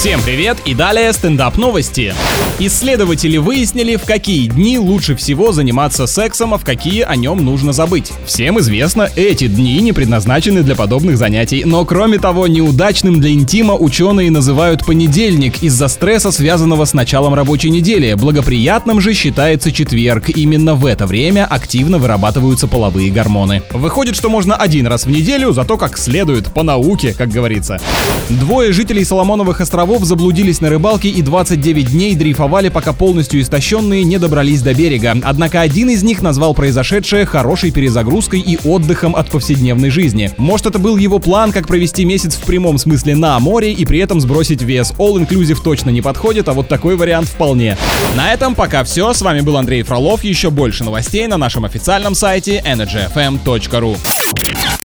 Всем привет и далее стендап новости. Исследователи выяснили, в какие дни лучше всего заниматься сексом, а в какие о нем нужно забыть. Всем известно, эти дни не предназначены для подобных занятий, но кроме того, неудачным для интима ученые называют понедельник из-за стресса, связанного с началом рабочей недели. Благоприятным же считается четверг. Именно в это время активно вырабатываются половые гормоны. Выходит, что можно один раз в неделю, зато как следует, по науке, как говорится. Двое жителей Соломоновых островов заблудились на рыбалке и 29 дней дрейфовали, пока полностью истощенные не добрались до берега. Однако один из них назвал произошедшее хорошей перезагрузкой и отдыхом от повседневной жизни. Может, это был его план, как провести месяц в прямом смысле на море и при этом сбросить вес. All-inclusive точно не подходит, а вот такой вариант вполне. На этом пока все. С вами был Андрей Фролов. Еще больше новостей на нашем официальном сайте energyfm.ru.